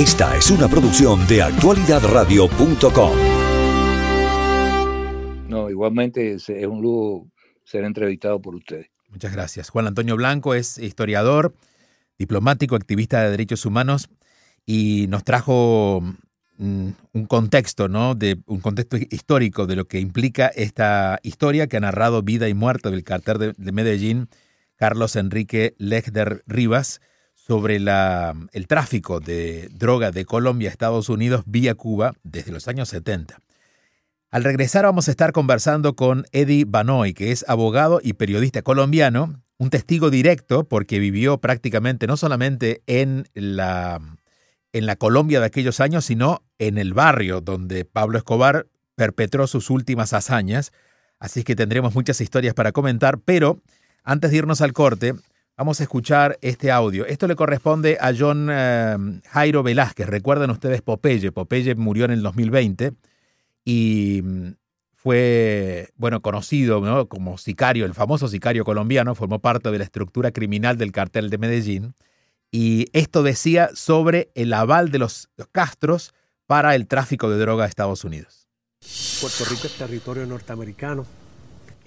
Esta es una producción de actualidadradio.com. No, igualmente es, es un lujo ser entrevistado por ustedes. Muchas gracias. Juan Antonio Blanco es historiador, diplomático, activista de derechos humanos y nos trajo mm, un contexto, ¿no? De un contexto histórico de lo que implica esta historia que ha narrado vida y muerte del cartel de, de Medellín, Carlos Enrique Legder Rivas, sobre la, el tráfico de droga de Colombia a Estados Unidos vía Cuba desde los años 70. Al regresar vamos a estar conversando con Eddie Banoy, que es abogado y periodista colombiano, un testigo directo porque vivió prácticamente no solamente en la, en la Colombia de aquellos años, sino en el barrio donde Pablo Escobar perpetró sus últimas hazañas. Así que tendremos muchas historias para comentar, pero antes de irnos al corte, Vamos a escuchar este audio. Esto le corresponde a John eh, Jairo Velázquez. Recuerden ustedes Popeye. Popeye murió en el 2020 y mm, fue, bueno, conocido ¿no? como sicario, el famoso sicario colombiano, formó parte de la estructura criminal del cartel de Medellín. Y esto decía sobre el aval de los, los Castros para el tráfico de droga a Estados Unidos. Puerto Rico es territorio norteamericano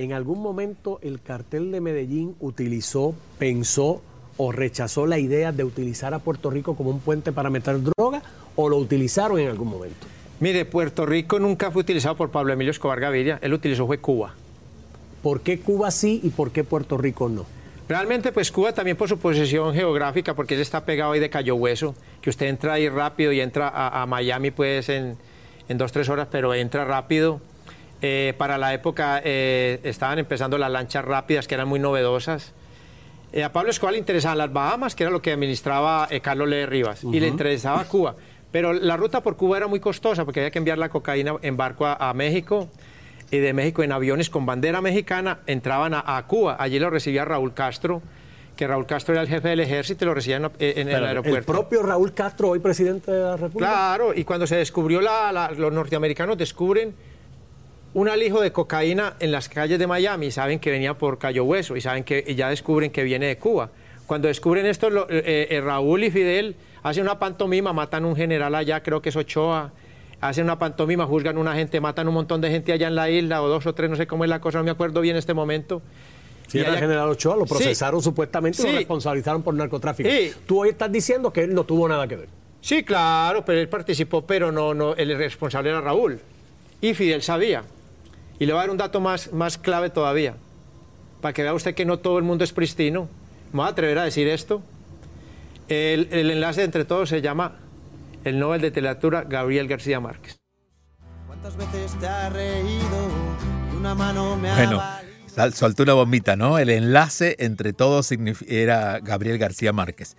en algún momento el cartel de Medellín utilizó, pensó o rechazó la idea de utilizar a Puerto Rico como un puente para meter droga o lo utilizaron en algún momento? Mire, Puerto Rico nunca fue utilizado por Pablo Emilio Escobar Gaviria, él utilizó fue Cuba. ¿Por qué Cuba sí y por qué Puerto Rico no? Realmente, pues Cuba también por su posición geográfica, porque él está pegado ahí de Cayo Hueso, que usted entra ahí rápido y entra a, a Miami pues en, en dos, tres horas, pero entra rápido. Eh, para la época eh, estaban empezando las lanchas rápidas que eran muy novedosas. Eh, a Pablo Escobar le interesaban las Bahamas, que era lo que administraba Carlos Le Rivas, y le interesaba Cuba. Pero la ruta por Cuba era muy costosa porque había que enviar la cocaína en barco a, México y de México en aviones con bandera mexicana entraban a, Cuba. Allí lo recibía Raúl Castro, que Raúl Castro era el jefe del ejército y lo recibía en, el aeropuerto. ¿El propio Raúl Castro, hoy presidente de la República? Claro, y cuando se descubrió, los norteamericanos descubren un alijo de cocaína en las calles de Miami, saben que venía por Cayo Hueso y saben que ya descubren que viene de Cuba. Cuando descubren esto, eh, eh, Raúl y Fidel hacen una pantomima, matan a un general allá, creo que es Ochoa, hacen una pantomima, juzgan a una gente, matan un montón de gente allá en la isla, o dos o tres, no sé cómo es la cosa, no me acuerdo bien en este momento. Sí, era el general Ochoa, lo procesaron supuestamente y lo responsabilizaron por narcotráfico. Tú hoy estás diciendo que él no tuvo nada que ver. Sí, claro, pero él participó, pero no, no, el responsable era Raúl. Y Fidel sabía. Y le voy a dar un dato más, más clave todavía, para que vea usted que no todo el mundo es pristino. Me voy a atrever a decir esto. El, enlace entre todos se llama el Nobel de Literatura Gabriel García Márquez. ¿Cuántas veces te ha reído una mano me Bueno, soltó una bombita, ¿no? El enlace entre todos era Gabriel García Márquez.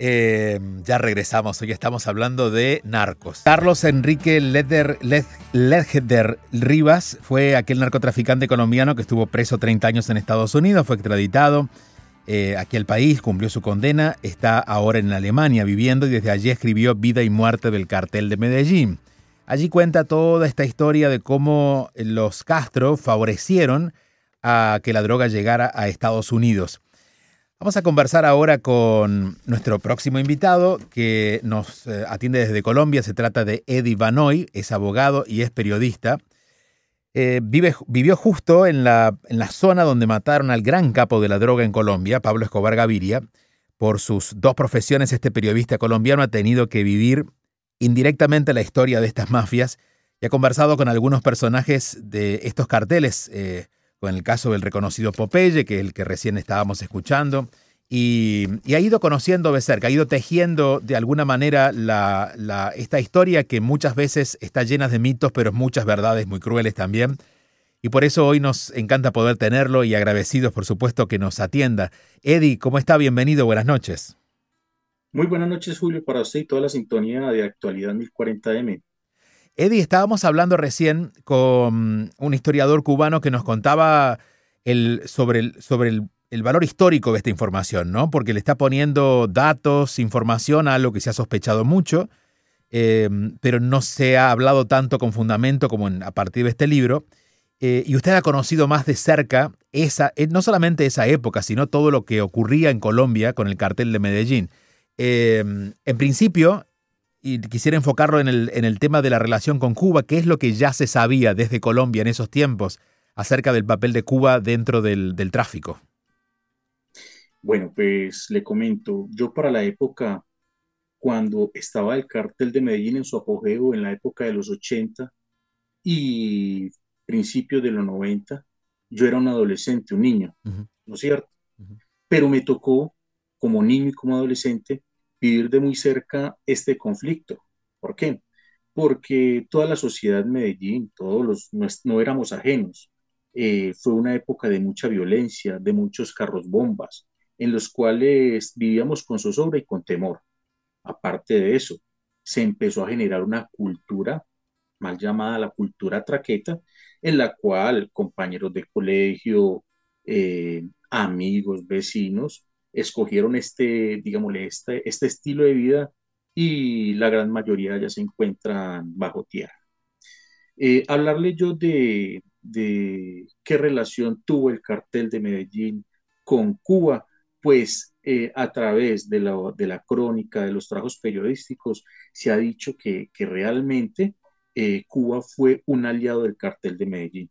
Eh, ya regresamos, hoy estamos hablando de narcos. Carlos Enrique Leder, Rivas fue aquel narcotraficante colombiano que estuvo preso 30 años en Estados Unidos, fue extraditado eh, aquí al país, cumplió su condena, está ahora en Alemania viviendo y desde allí escribió Vida y Muerte del cartel de Medellín. Allí cuenta toda esta historia de cómo los Castro favorecieron a que la droga llegara a Estados Unidos. Vamos a conversar ahora con nuestro próximo invitado que nos eh, atiende desde Colombia. Se trata de Eddie Banoy, es abogado y es periodista. Eh, vive, vivió justo en la, en la zona donde mataron al gran capo de la droga en Colombia, Pablo Escobar Gaviria. Por sus dos profesiones, este periodista colombiano ha tenido que vivir indirectamente la historia de estas mafias y ha conversado con algunos personajes de estos carteles. Eh, con el caso del reconocido Popeye, que es el que recién estábamos escuchando, y, ha ido conociendo de cerca, ha ido tejiendo de alguna manera esta historia que muchas veces está llena de mitos, pero muchas verdades muy crueles también. Y por eso hoy nos encanta poder tenerlo y agradecidos, por supuesto, que nos atienda. Eddie, ¿cómo está? Bienvenido, buenas noches. Muy buenas noches, Julio, para usted y toda la sintonía de Actualidad 1040M. Eddie, estábamos hablando recién con un historiador cubano que nos contaba el, sobre, el, sobre el, valor histórico de esta información, ¿no? Porque le está poniendo datos, información a algo que se ha sospechado mucho, eh, pero no se ha hablado tanto con fundamento como a partir de este libro. Eh, y usted ha conocido más de cerca esa, eh, no solamente esa época, sino todo lo que ocurría en Colombia con el cartel de Medellín. en principio, y quisiera enfocarlo en el, en el tema de la relación con Cuba. ¿Qué es lo que ya se sabía desde Colombia en esos tiempos acerca del papel de Cuba dentro del, del tráfico? Bueno, pues le comento, yo para la época, cuando estaba el cártel de Medellín en su apogeo, en la época de los 80 y principios de los 90, yo era un adolescente, un niño, ¿no es cierto? Pero me tocó, como niño y como adolescente, vivir de muy cerca este conflicto. ¿Por qué? Porque toda la sociedad de Medellín, todos los, no, éramos ajenos. Eh, fue una época de mucha violencia, de muchos carros bombas, en los cuales vivíamos con zozobra y con temor. Aparte de eso, se empezó a generar una cultura, mal llamada la cultura traqueta, en la cual compañeros de colegio, eh, amigos, vecinos, escogieron este, digámosle, este, este estilo de vida y la gran mayoría ya se encuentran bajo tierra. Eh, hablarle yo de, de, qué relación tuvo el cartel de Medellín con Cuba, pues eh, a través de la, de la, crónica, de los trabajos periodísticos, se ha dicho que, que realmente eh, Cuba fue un aliado del cartel de Medellín.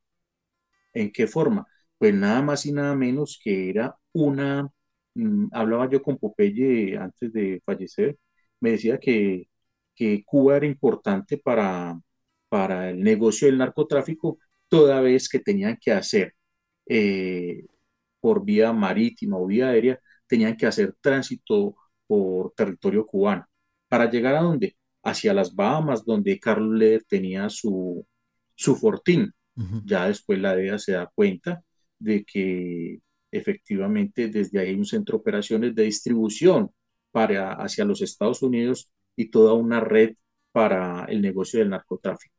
¿En qué forma? Pues nada más y nada menos que era una, mm, hablaba yo con Popeye antes de fallecer, me decía que, que Cuba era importante para, para el negocio del narcotráfico, toda vez que tenían que hacer eh, por vía marítima o vía aérea, tenían que hacer tránsito por territorio cubano. ¿Para llegar a dónde? hacia las Bahamas, donde Carlos Leder tenía su, su fortín. Ya después la DEA se da cuenta de que efectivamente desde ahí un centro de operaciones de distribución para, hacia los Estados Unidos y toda una red para el negocio del narcotráfico.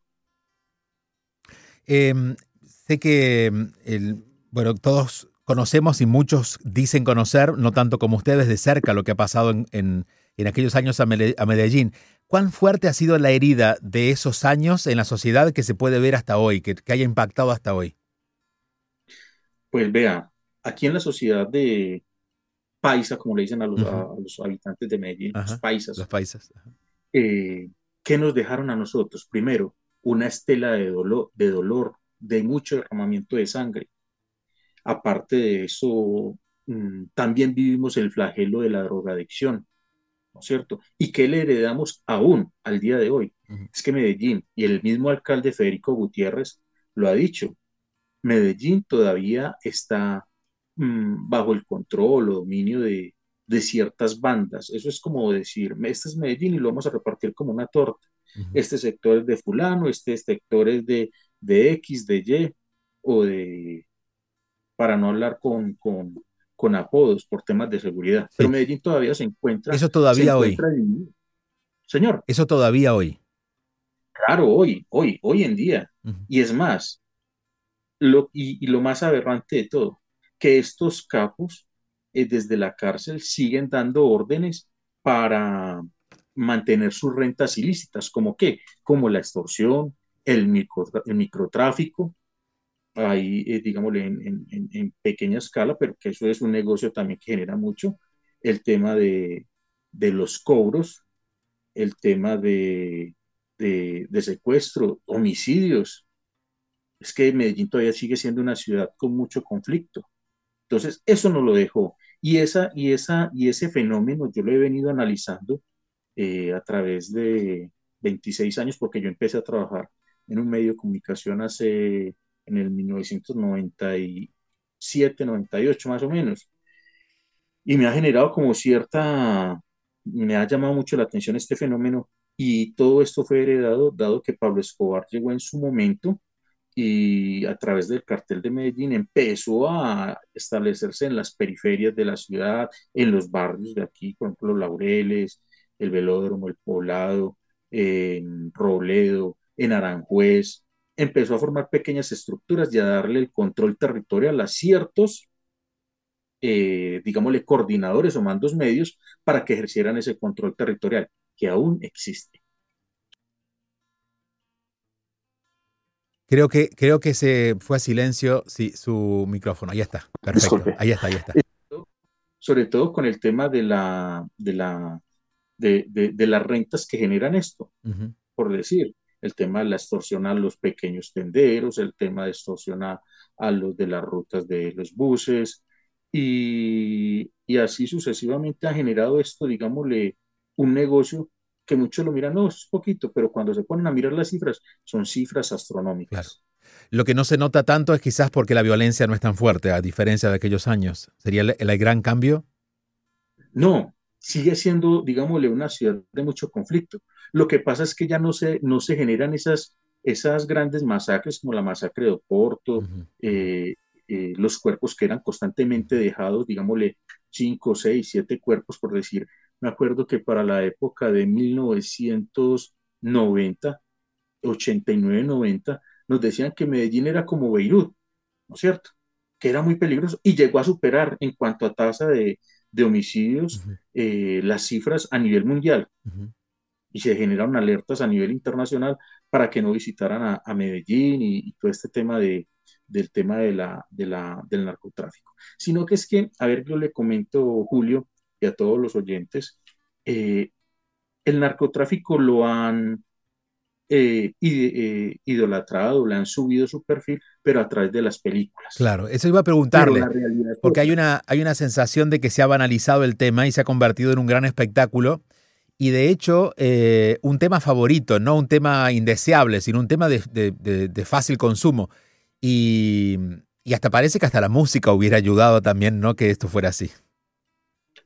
Em, sé que em, el, bueno, todos conocemos y muchos dicen conocer, no tanto como ustedes, de cerca lo que ha pasado en, en, en aquellos años a Medellín. ¿Cuán fuerte ha sido la herida de esos años en la sociedad que se puede ver hasta hoy, que, haya impactado hasta hoy? Pues vea, aquí en la sociedad de paisa, como le dicen a los, habitantes de Medellín, los paisas. Los paisas. Eh, ¿Qué nos dejaron a nosotros? Primero, una estela de dolor, de dolor, de mucho derramamiento de sangre. Aparte de eso, mm, también vivimos el flagelo de la drogadicción cierto? ¿Y qué le heredamos aún al día de hoy? Es que Medellín, y el mismo alcalde Federico Gutiérrez lo ha dicho, Medellín todavía está mm, bajo el control o dominio de, ciertas bandas. Eso es como decir, este es Medellín y lo vamos a repartir como una torta. Este sector es de fulano, este sector es de, de X, de Y, o de, para no hablar con, con, con apodos por temas de seguridad. Pero Medellín todavía se encuentra. Eso todavía hoy. Señor. Eso todavía hoy. Claro, hoy, hoy, hoy en día. Y es más, lo, y, lo más aberrante de todo, que estos capos eh, desde la cárcel siguen dando órdenes para mantener sus rentas ilícitas, como qué, como la extorsión, el, el microtráfico, ahí, eh, digámosle, en, pequeña escala, pero que eso es un negocio también que genera mucho, el tema de, los cobros, el tema de, de, secuestro, homicidios. Es que Medellín todavía sigue siendo una ciudad con mucho conflicto. Entonces, eso no lo dejó. Y, esa, y, esa, y ese fenómeno yo lo he venido analizando eh, a través de 26 años, porque yo empecé a trabajar en un medio de comunicación hace en el 1997, 98 más o menos. Y me ha generado como cierta, me ha llamado mucho la atención este fenómeno y todo esto fue heredado dado que Pablo Escobar llegó en su momento y a través del cartel de Medellín empezó a establecerse en las periferias de la ciudad, en los barrios de aquí, por ejemplo, Laureles, el Velódromo, el Poblado, en Robledo, en Aranjuez, empezó a formar pequeñas estructuras y a darle el control territorial a ciertos, eh, digámosle, coordinadores o mandos medios para que ejercieran ese control territorial, que aún existe. Creo que, creo que se fue a silencio sí, su micrófono. Ahí está. Perfecto. Ahí está, ahí está. Sobre todo con el tema de la, de la de, de, las rentas que generan esto, por decir, el tema de la extorsión a los pequeños tenderos, el tema de extorsión a, los de las rutas de los buses, y, y, así sucesivamente ha generado esto, digámosle, un negocio que muchos lo miran, no, es poquito, pero cuando se ponen a mirar las cifras, son cifras astronómicas. Lo que no se nota tanto es quizás porque la violencia no es tan fuerte, a diferencia de aquellos años. ¿Sería el, gran cambio? No, sigue siendo, digámosle, una ciudad de mucho conflicto. Lo que pasa es que ya no se, no se generan esas, esas grandes masacres como la masacre de Oporto, eh, eh, los cuerpos que eran constantemente dejados, digámosle, cinco, seis, siete cuerpos, por decir. Me acuerdo que para la época de 1990, 89-90, nos decían que Medellín era como Beirut, ¿no es cierto? Que era muy peligroso y llegó a superar en cuanto a tasa de, homicidios eh, las cifras a nivel mundial. Y se generaron alertas a nivel internacional para que no visitaran a, Medellín y, todo este tema de, del tema de la, de la, del narcotráfico. Sino que es que, a ver, yo le comento, Julio, y a todos los oyentes, eh, el narcotráfico lo han eh, eh, idolatrado, le han subido su perfil, pero a través de las películas. Claro, eso iba a preguntarle, porque hay una, hay una sensación de que se ha banalizado el tema y se ha convertido en un gran espectáculo. Y de hecho, eh, un tema favorito, no un tema indeseable, sino un tema de, fácil consumo. Y, y, hasta parece que hasta la música hubiera ayudado también, ¿no? Que esto fuera así.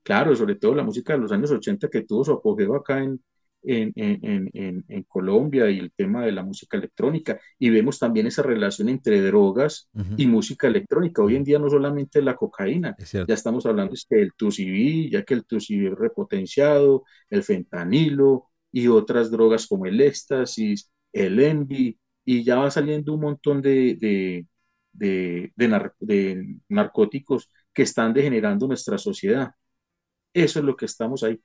Claro, sobre todo la música de los años 80 que tuvo su apogeo acá en, en, en, en, Colombia y el tema de la música electrónica. Y vemos también esa relación entre drogas y música electrónica. Hoy en día no solamente la cocaína, ya estamos hablando del TUCB, ya que el TUCB es repotenciado, el fentanilo y otras drogas como el éxtasis, el envy, y ya va saliendo un montón de, de, de, de narcóticos que están degenerando nuestra sociedad. Eso es lo que estamos ahí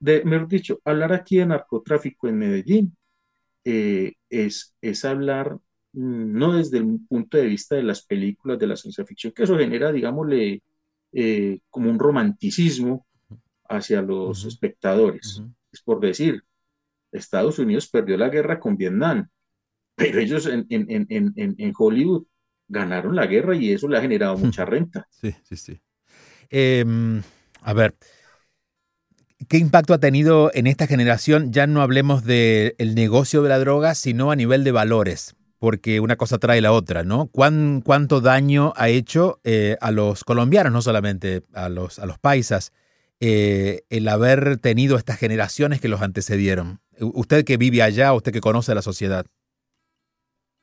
de, mejor dicho, hablar aquí de narcotráfico en Medellín eh, es, es hablar mm, no desde el punto de vista de las películas de la ciencia ficción, que eso genera, digámosle, eh, como un romanticismo hacia los espectadores. Es por decir, Estados Unidos perdió la guerra con Vietnam, pero ellos en, en, en, en Hollywood ganaron la guerra y eso le ha generado mucha renta. Sí, sí, sí. Em, a ver, ¿Qué impacto ha tenido en esta generación? Ya no hablemos del negocio de la droga, sino a nivel de valores, porque una cosa trae la otra, ¿no? ¿Cuánto daño ha hecho eh, a los colombianos, no solamente a los, a los paisas, eh, el haber tenido estas generaciones que los antecedieron? Usted que vive allá, usted que conoce la sociedad.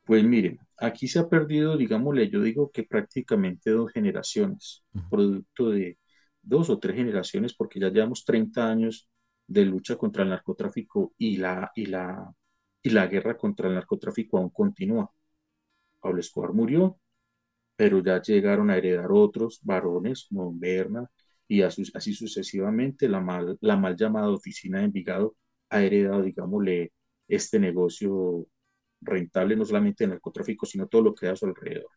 Pues miren, aquí se ha perdido, digámosle, yo digo que prácticamente dos generaciones, producto de dos o tres generaciones, porque ya llevamos 30 años de lucha contra el narcotráfico y la, y la, y la guerra contra el narcotráfico aún continúa. Pablo Escobar murió, pero ya llegaron a heredar otros varones como Berna y así sucesivamente. La mal, la mal llamada oficina de Envigado ha heredado, digámosle, este negocio rentable no solamente de narcotráfico, sino todo lo que da a su alrededor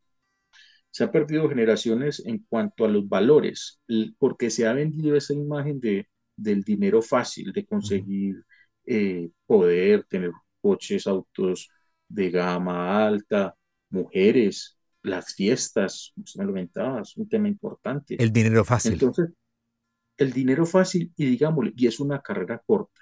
se ha perdido generaciones en cuanto a los valores, porque se ha vendido esa imagen de, del dinero fácil, de conseguir eh, poder, tener coches, autos de gama alta, mujeres, las fiestas, usted me es un tema importante. El dinero fácil. Entonces, el dinero fácil, y digámosle, y es una carrera corta.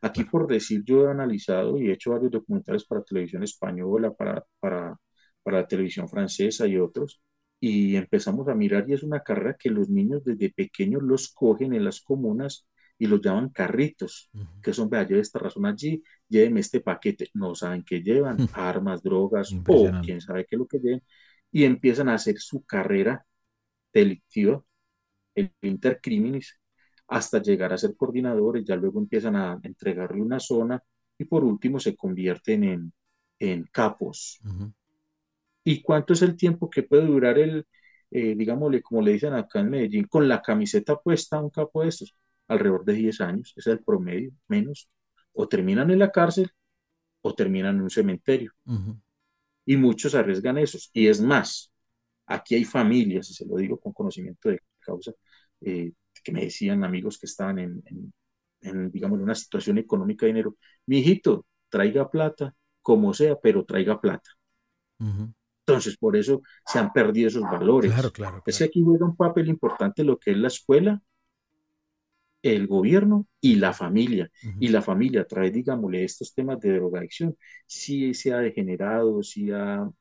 Aquí, por decir, yo he analizado y he hecho varios documentales para televisión española, para, para para la televisión francesa y otros, y empezamos a mirar y es una carrera que los niños desde pequeños los cogen en las comunas y los llaman carritos, que son, vea, lleve esta razón allí, lléveme este paquete, no saben qué llevan, armas, drogas, o quién sabe qué es lo que llevan, y empiezan a hacer su carrera delictiva, el intercriminis, hasta llegar a ser coordinadores, ya luego empiezan a entregarle una zona y por último se convierten en, en capos. ¿Y cuánto es el tiempo que puede durar el, eh, digámosle, como le dicen acá en Medellín, con la camiseta puesta un capo de estos? Alrededor de 10 años, ese es el promedio, menos. O terminan en la cárcel o terminan en un cementerio. Y muchos arriesgan esos. Y es más, aquí hay familias, y se lo digo con conocimiento de causa, eh, que me decían amigos que estaban en, en, digamos, una situación económica de dinero, mi hijito, traiga plata, como sea, pero traiga plata. Entonces, por eso se han perdido esos valores. Claro, claro, Es que aquí juega un papel importante lo que es la escuela, el gobierno y la familia. Y la familia, través, digámosle, estos temas de drogadicción, sí se ha degenerado, sí han,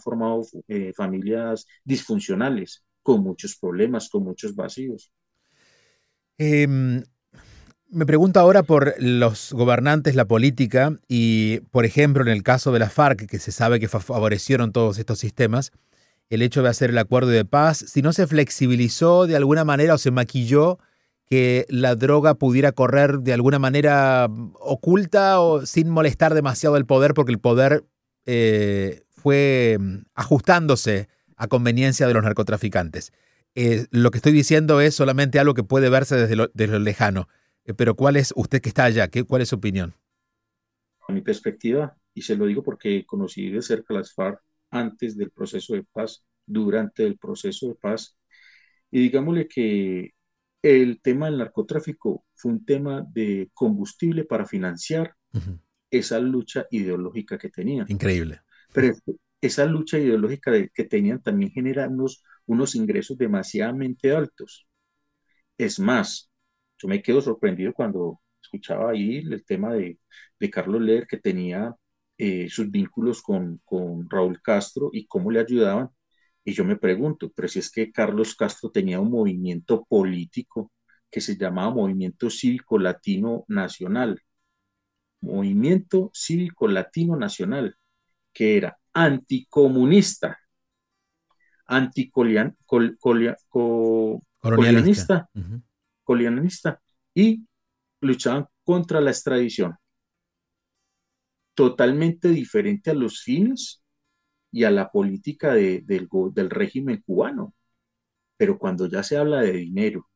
formado eh, familias disfuncionales, con muchos problemas, con muchos vacíos. Em, me pregunto ahora por los gobernantes, la política y, por ejemplo, en el caso de la FARC, que se sabe que favorecieron todos estos sistemas, el hecho de hacer el acuerdo de paz, si no se flexibilizó de alguna manera o se maquilló que la droga pudiera correr de alguna manera oculta o sin molestar demasiado el poder, porque el poder eh, fue ajustándose a conveniencia de los narcotraficantes. Eh, lo que estoy diciendo es solamente algo que puede verse desde lo lejano. Eh, pero ¿cuál es, usted que está allá, ¿qué, cuál es su opinión? A mi perspectiva, y se lo digo porque conocí de cerca las FARC antes del proceso de paz, durante el proceso de paz, y digámosle que el tema del narcotráfico fue un tema de combustible para financiar esa lucha ideológica que tenían. Increíble. Pero esa lucha ideológica que tenían también genera unos ingresos demasiadamente altos. Es más, yo me quedo sorprendido cuando escuchaba ahí el tema de, Carlos Leder que tenía eh, sus vínculos con, con Raúl Castro y cómo le ayudaban. Y yo me pregunto, pero si es que Carlos Castro tenía un movimiento político que se llamaba Movimiento Cívico Latino Nacional. Movimiento Cívico Latino Nacional, que era anticomunista, anticolonialista, colonialista y luchaban contra la extradición. Totalmente diferente a los fines y a la política del, del régimen cubano. Pero cuando ya se habla de dinero,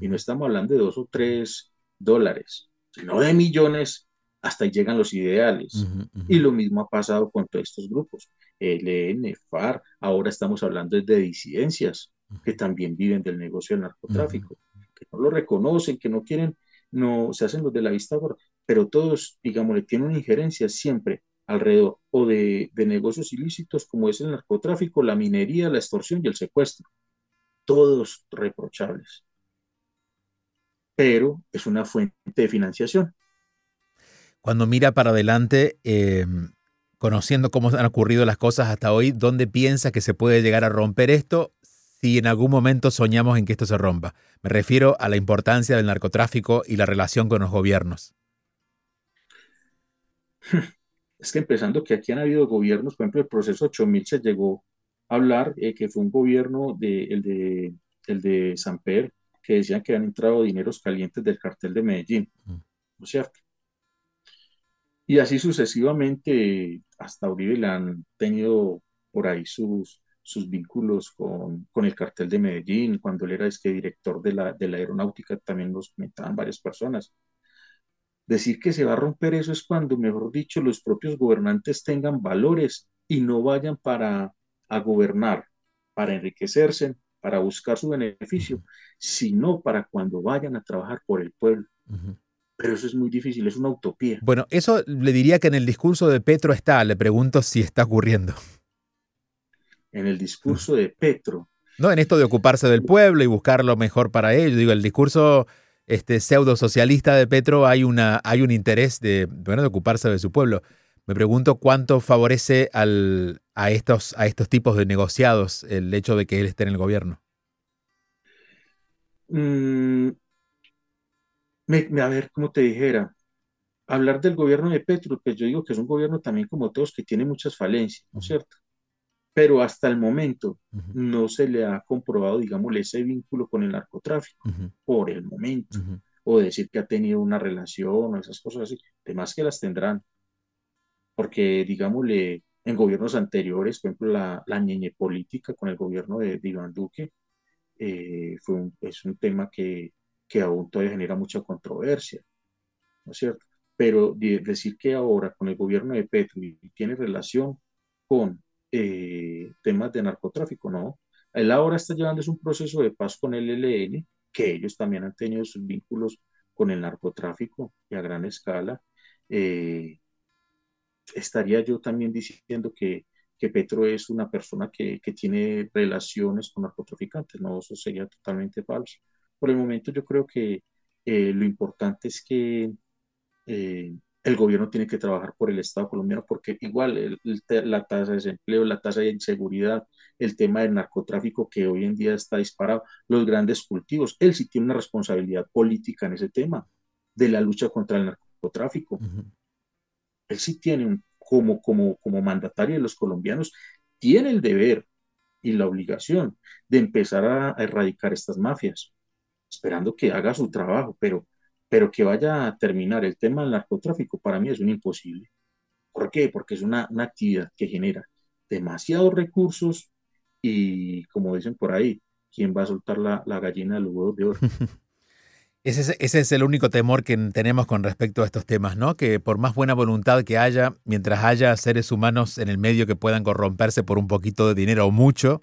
y no estamos hablando de dos o tres dólares, sino de millones, hasta ahí llegan los ideales. Y lo mismo ha pasado con todos estos grupos. ELN, FAR, ahora estamos hablando de disidencias que también viven del negocio del narcotráfico que no lo reconocen, que no quieren, no se hacen los de la vista gorda, pero todos, digamos, le tienen una injerencia siempre alrededor o de, negocios ilícitos como es el narcotráfico, la minería, la extorsión y el secuestro. Todos reprochables. Pero es una fuente de financiación. Cuando mira para adelante, em, conociendo cómo han ocurrido las cosas hasta hoy, ¿dónde piensa que se puede llegar a romper esto? Si en algún momento soñamos en que esto se rompa. Me refiero a la importancia del narcotráfico y la relación con los gobiernos. Es que empezando que aquí han habido gobiernos, por ejemplo, el proceso 8000 se llegó a hablar eh, que fue un gobierno de, el, de, el de Samper, que decían que han entrado dineros calientes del cartel de Medellín, mm. ¿no es cierto? Y así sucesivamente, hasta Uribe le han tenido por ahí sus, sus vínculos con, con, el cartel de Medellín, cuando él era este director de la, de la aeronáutica, también nos comentaban varias personas. Decir que se va a romper eso es cuando, mejor dicho, los propios gobernantes tengan valores y no vayan para a gobernar, para enriquecerse, para buscar su beneficio, sino para cuando vayan a trabajar por el pueblo. Pero eso es muy difícil, es una utopía. Bueno, eso le diría que en el discurso de Petro está, le pregunto si está ocurriendo en el discurso de Petro. No, en esto de ocuparse del pueblo y buscar lo mejor para ellos. Digo, el discurso este, pseudo socialista de Petro hay, una, hay un interés de, bueno, de ocuparse de su pueblo. Me pregunto cuánto favorece al, a, estos, a estos tipos de negociados el hecho de que él esté en el gobierno. Mm, a ver, ¿cómo te dijera? Hablar del gobierno de Petro, pues yo digo que es un gobierno también como todos que tiene muchas falencias, ¿no es cierto? Pero hasta el momento no se le ha comprobado, digámosle, ese vínculo con el narcotráfico, por el momento, o decir que ha tenido una relación o esas cosas así, además que las tendrán, porque, digámosle, en gobiernos anteriores, por ejemplo, la, la ñeñe política con el gobierno de, Iván Duque, eh, fue un, es un tema que, que aún todavía genera mucha controversia, ¿no es cierto? Pero decir que ahora con el gobierno de Petro tiene relación con eh, temas de narcotráfico, no. Él ahora está llevando un proceso de paz con el ELN, que ellos también han tenido sus vínculos con el narcotráfico y a gran escala. Eh, estaría yo también diciendo que, Petro es una persona que, que, tiene relaciones con narcotraficantes. No, eso sería totalmente falso. Por el momento yo creo que eh, lo importante es que eh, el gobierno tiene que trabajar por el Estado colombiano porque igual la tasa de desempleo, la tasa de inseguridad, el tema del narcotráfico que hoy en día está disparado, los grandes cultivos, él sí tiene una responsabilidad política en ese tema de la lucha contra el narcotráfico. Él sí tiene un, como, como, como mandatario de los colombianos, tiene el deber y la obligación de empezar a erradicar estas mafias, esperando que haga su trabajo, pero pero que vaya a terminar el tema del narcotráfico para mí es un imposible. ¿Por qué? Porque es una, actividad que genera demasiados recursos y, como dicen por ahí, ¿quién va a soltar la, gallina de los huevos de oro? Ese es, ese es, el único temor que tenemos con respecto a estos temas, ¿no? Que por más buena voluntad que haya, mientras haya seres humanos en el medio que puedan corromperse por un poquito de dinero o mucho,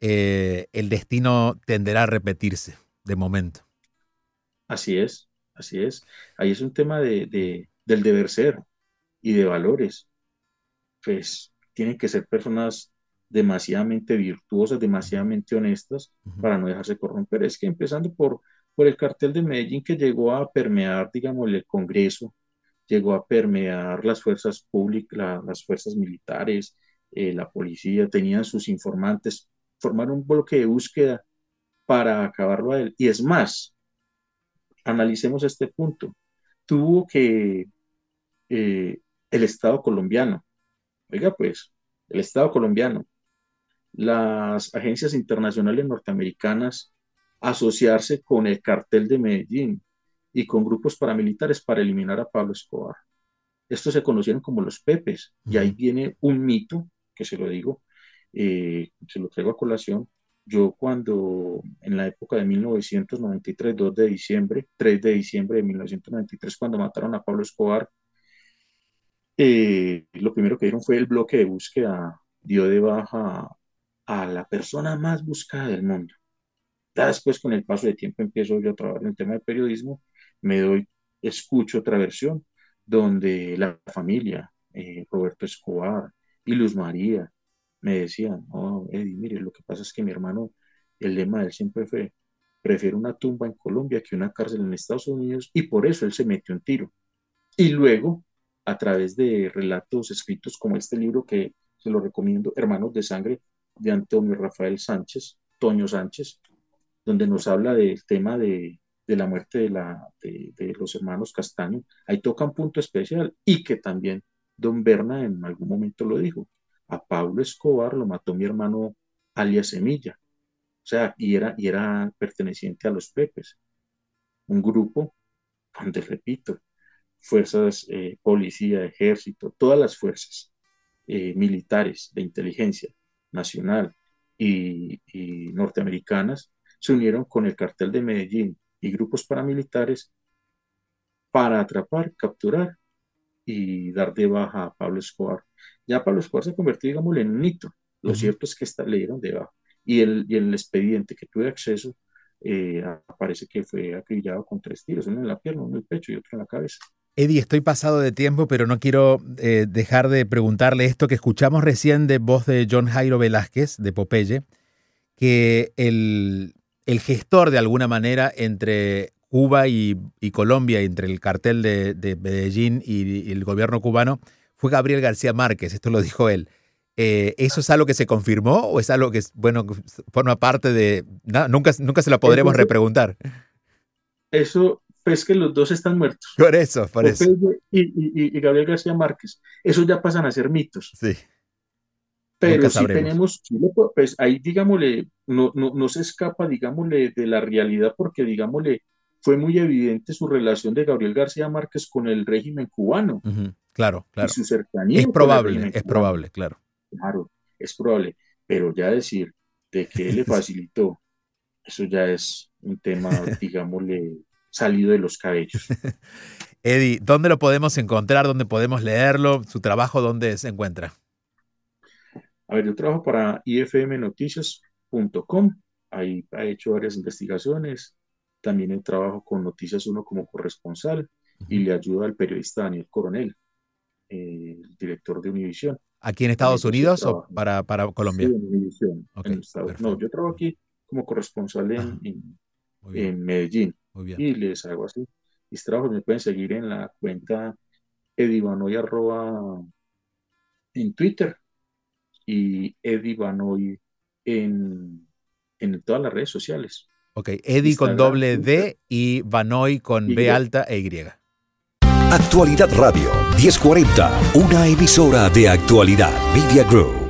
eh, el destino tenderá a repetirse de momento. Así es, Así es. Ahí es un tema de, del deber ser y de valores. Pues tienen que ser personas demasiadamente virtuosas, demasiadamente honestas para no dejarse corromper. Es que empezando por, por el cartel de Medellín que llegó a permear, digamos, el Congreso, llegó a permear las fuerzas públicas, las fuerzas militares, eh, la policía, tenían sus informantes, formaron un bloque de búsqueda para acabarlo a él. Y es más, analicemos este punto. Tuvo que eh, el Estado colombiano, oiga pues, el Estado colombiano, las agencias internacionales norteamericanas asociarse con el cartel de Medellín y con grupos paramilitares para eliminar a Pablo Escobar. Estos se conocieron como los Pepes, y ahí viene un mito, que se lo digo, eh, se lo traigo a colación, yo cuando en la época de 1993, 2 de diciembre, 3 de diciembre de 1993, cuando mataron a Pablo Escobar, eh, lo primero que dieron fue el bloque de búsqueda, dio de baja a la persona más buscada del mundo. Ya después, con el paso de tiempo, empiezo yo a trabajar en el tema de periodismo, me doy, escucho otra versión, donde la familia, eh, Roberto Escobar y Luz María, me decían, no, Eddie, mire, lo que pasa es que mi hermano, el lema de él siempre fue, prefiere una tumba en Colombia que una cárcel en Estados Unidos, y por eso él se metió en tiro. Y luego, a través de relatos escritos como este libro que se lo recomiendo, Hermanos de Sangre, de Antonio Rafael Sánchez, Toño Sánchez, donde nos habla del tema de, de la muerte de, la, de, los hermanos Castaño, ahí toca un punto especial y que también don Berna en algún momento lo dijo, a Pablo Escobar lo mató mi hermano alias Semilla. O sea, y era, y era perteneciente a los Pepes, un grupo donde, repito, fuerzas, eh, policía, ejército, todas las fuerzas eh, militares de inteligencia nacional y, y norteamericanas se unieron con el cartel de Medellín y grupos paramilitares para atrapar, capturar y dar de baja a Pablo Escobar ya Pablo Escobar se convertido, digamos, en un hito. Lo cierto es que está, le dieron debajo. Y el, y el expediente que tuve acceso eh, aparece que fue acribillado con tres tiros, uno en la pierna, uno en el pecho y otro en la cabeza. Eddie, estoy pasado de tiempo, pero no quiero eh, dejar de preguntarle esto que escuchamos recién de voz de John Jairo Velázquez, de Popeye, que el, el gestor de alguna manera entre Cuba y, y Colombia, entre el cartel de, de Medellín y, y el gobierno cubano, fue Gabriel García Márquez, esto lo dijo él. Eh, ¿Eso es algo que se confirmó o es algo que, bueno, forma parte de... nunca, nunca se lo podremos repreguntar. Eso, pues que los dos están muertos. Por eso, por eso. Y, Gabriel García Márquez. Eso ya pasan a ser mitos. Sí. Pero si tenemos, pues ahí digámosle, no, no, no se escapa, digámosle, de la realidad porque, digámosle, fue muy evidente su relación de Gabriel García Márquez con el régimen cubano. Claro, claro. Y su cercanía. Es probable, es probable, claro. Claro, es probable. Pero ya decir de que él le facilitó, eso ya es un tema, digámosle, salido de los cabellos. Eddie, ¿dónde lo podemos encontrar? ¿Dónde podemos leerlo? ¿Su trabajo dónde se encuentra? A ver, yo trabajo para ifmnoticias.com. Ahí he hecho varias investigaciones, También trabajo con Noticias Uno como corresponsal y le ayudo al periodista Daniel Coronel, eh, el director de Univisión. ¿Aquí en Estados Unidos o para, para Colombia? Sí, en Univisión. no, yo trabajo aquí como corresponsal en, en, Medellín. Muy bien. Y les hago así. Mis trabajos me pueden seguir en la cuenta edivanoy en Twitter y edivanoy en, en todas las redes sociales. Ok, Eddie con doble D y Vanoy con B alta e Y. Actualidad Radio 1040, una emisora de actualidad Media Group.